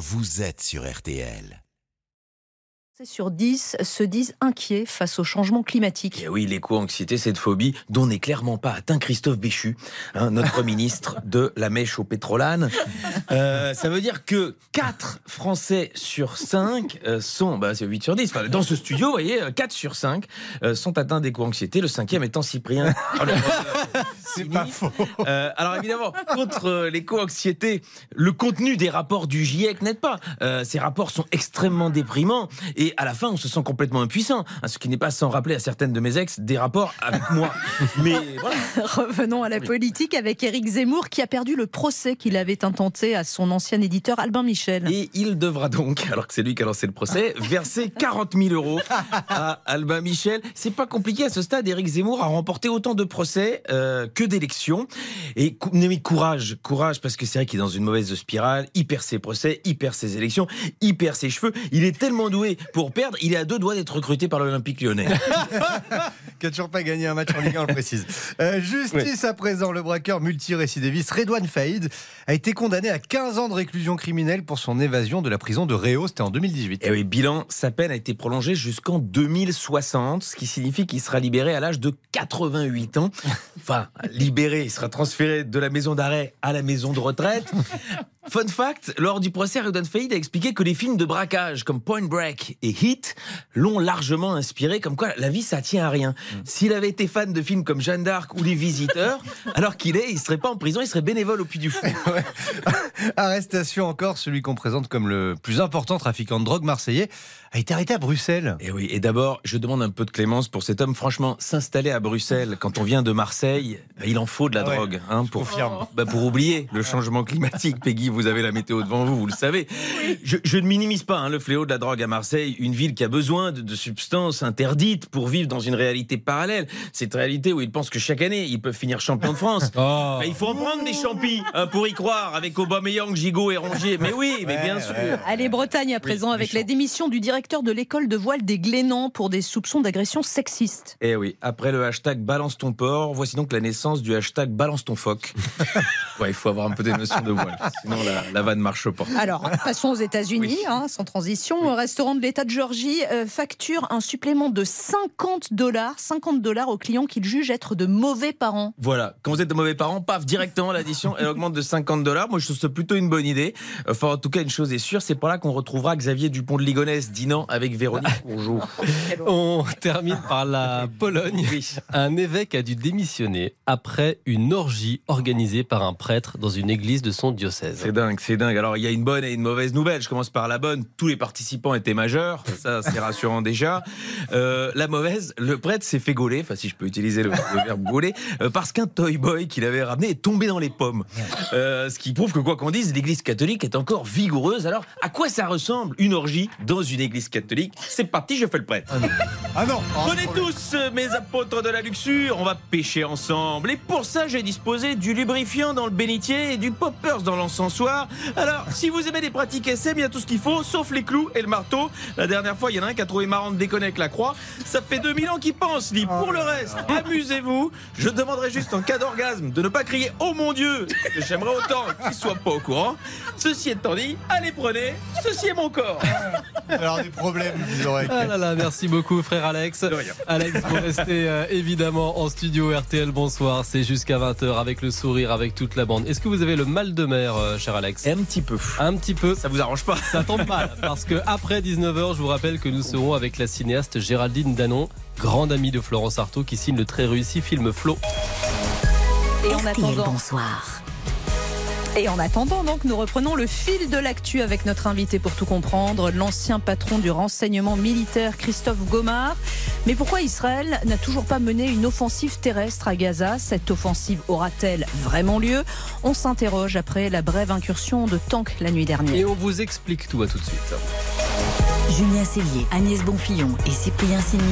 vous êtes sur RTL sur 10 se disent inquiets face au changement climatique. Et eh oui, l'éco-anxiété, cette phobie dont n'est clairement pas atteint Christophe Béchu, hein, notre ministre de la mèche au pétrolane. Euh, ça veut dire que 4 Français sur 5 euh, sont, bah, c'est 8 sur 10, enfin, dans ce studio, vous voyez, 4 sur 5 euh, sont atteints d'éco-anxiété, le cinquième étant Cyprien. c'est pas faux. alors évidemment, contre l'éco-anxiété, le contenu des rapports du GIEC n'aide pas. ces rapports sont extrêmement déprimants et à la fin, on se sent complètement impuissant. Hein, ce qui n'est pas sans rappeler à certaines de mes ex des rapports avec moi. Mais Revenons à la politique avec Éric Zemmour qui a perdu le procès qu'il avait intenté à son ancien éditeur Albin Michel. Et il devra donc, alors que c'est lui qui a lancé le procès, verser 40 000 euros à Albin Michel. C'est pas compliqué à ce stade. Éric Zemmour a remporté autant de procès euh, que d'élections. Et mais courage, courage, parce que c'est vrai qu'il est dans une mauvaise spirale. Il perd ses procès, il perd ses élections, il perd ses cheveux. Il est tellement doué pour perdre, il est à deux doigts d'être recruté par l'Olympique lyonnais. qui n'a toujours pas gagné un match en Ligue 1, on le précise. Euh, justice à présent, le braqueur multirécidiviste Redouane Faïd a été condamné à 15 ans de réclusion criminelle pour son évasion de la prison de Réau, c'était en 2018. Et eh oui, bilan, sa peine a été prolongée jusqu'en 2060, ce qui signifie qu'il sera libéré à l'âge de 88 ans. Enfin, libéré, il sera transféré de la maison d'arrêt à la maison de retraite. Fun fact, lors du procès, Redouane Faïd a expliqué que les films de braquage comme Point Break et Hit l'ont largement inspiré, comme quoi la vie ça tient à rien. Mm. S'il avait été fan de films comme Jeanne d'Arc ou Les Visiteurs, alors qu'il est, il serait pas en prison, il serait bénévole au Puy du Fou. Arrestation encore, celui qu'on présente comme le plus important trafiquant de drogue marseillais a été arrêté à Bruxelles. Et eh oui, et d'abord, je demande un peu de clémence pour cet homme. Franchement, s'installer à Bruxelles quand on vient de Marseille, il en faut de la ah drogue, hein, pour, bah, pour oublier le changement climatique. Peggy, vous avez la météo devant vous, vous le savez. Je, ne minimise pas hein, le fléau de la drogue à Marseille, une ville qui a besoin de, substances interdites pour vivre dans une réalité parallèle. Cette réalité où ils pensent que chaque année, ils peuvent finir champion de France. Oh. Bah, il faut en prendre des champis hein, pour y croire, avec Aubameyang, Gigot et Rongier. Mais oui, mais bien sûr. Allez, Bretagne à présent, avec la démission du directeur de l'école de voile des Glénans pour des soupçons d'agression sexiste. Eh oui, après le hashtag balance ton porc, voici donc la naissance du hashtag balance ton phoque. ouais, il faut avoir un peu des notions de voile, sinon la, vanne marche pas. Alors, passons aux États-Unis, hein, sans transition. Le restaurant de l'État de Georgie euh, facture un supplément de 50 dollars, 50 dollars aux clients qu'il juge être de mauvais parents. Voilà, quand vous êtes de mauvais parents, paf, directement l'addition, elle augmente de 50 dollars. Moi, je trouve ça plutôt une bonne idée. Enfin, en tout cas, une chose est sûre, c'est par là qu'on retrouvera Xavier Dupont de Ligonnès dînant avec Véronique Bonjour. On termine par la Pologne. Un évêque a dû démissionner après une orgie organisée par un prêtre dans une église de son diocèse. C'est dingue, c'est dingue. Alors, il y a une bonne et une mauvaise nouvelle. Je commence par la bonne. Tous les participants étaient majeurs. Ça, c'est rassurant déjà. Euh, la mauvaise, le prêtre s'est fait gauler, enfin, si je peux utiliser le, verbe gauler, euh, parce qu'un toy boy qu'il avait ramené est tombé dans les pommes. Euh, ce qui prouve que, quoi qu'on dise, l'église catholique est encore vigoureuse. Alors, à quoi ça ressemble une orgie dans une église catholique? C'est parti, je fais le prêtre. Ah non, ah Venez tous, mes apôtres de la luxure, on va pêcher ensemble. Et pour ça, j'ai disposé du lubrifiant dans le bénitier et du poppers dans l'encensoir. Alors, si vous aimez les pratiques SM, il y a tout ce qu'il faut, sauf les clous et le marteau. La dernière fois, il y en a un qui a trouvé marrant de déconner avec la croix. Ça fait 2000 ans qu'il pense, dit. Pour le reste, amusez-vous. Je demanderai juste en cas d'orgasme de ne pas crier Oh mon Dieu J'aimerais autant qu'il soit pas au courant. Ceci étant dit, allez prenez, ceci est mon corps. Alors, du problème ah merci beaucoup, frère Alex. Alex, vous restez euh, évidemment en studio RTL. Bonsoir. C'est jusqu'à 20h avec le sourire, avec toute la bande. Est-ce que vous avez le mal de mer, euh, cher Alex? Un petit peu. Un petit peu. Ça vous arrange pas? Ça tombe mal. Parce que après 19h, je vous rappelle que nous serons avec la cinéaste Géraldine Danon, grande amie de Florence Artaud, qui signe le très réussi film Flo. Et en attendant. Bonsoir. Et en attendant, donc, nous reprenons le fil de l'actu avec notre invité pour tout comprendre, l'ancien patron du renseignement militaire Christophe Gomard. Mais pourquoi Israël n'a toujours pas mené une offensive terrestre à Gaza? Cette offensive aura-t-elle vraiment lieu? On s'interroge après la brève incursion de tanks la nuit dernière. Et on vous explique tout à tout de suite. Julien Cellier, Agnès Bonfillon et Cyprien Signy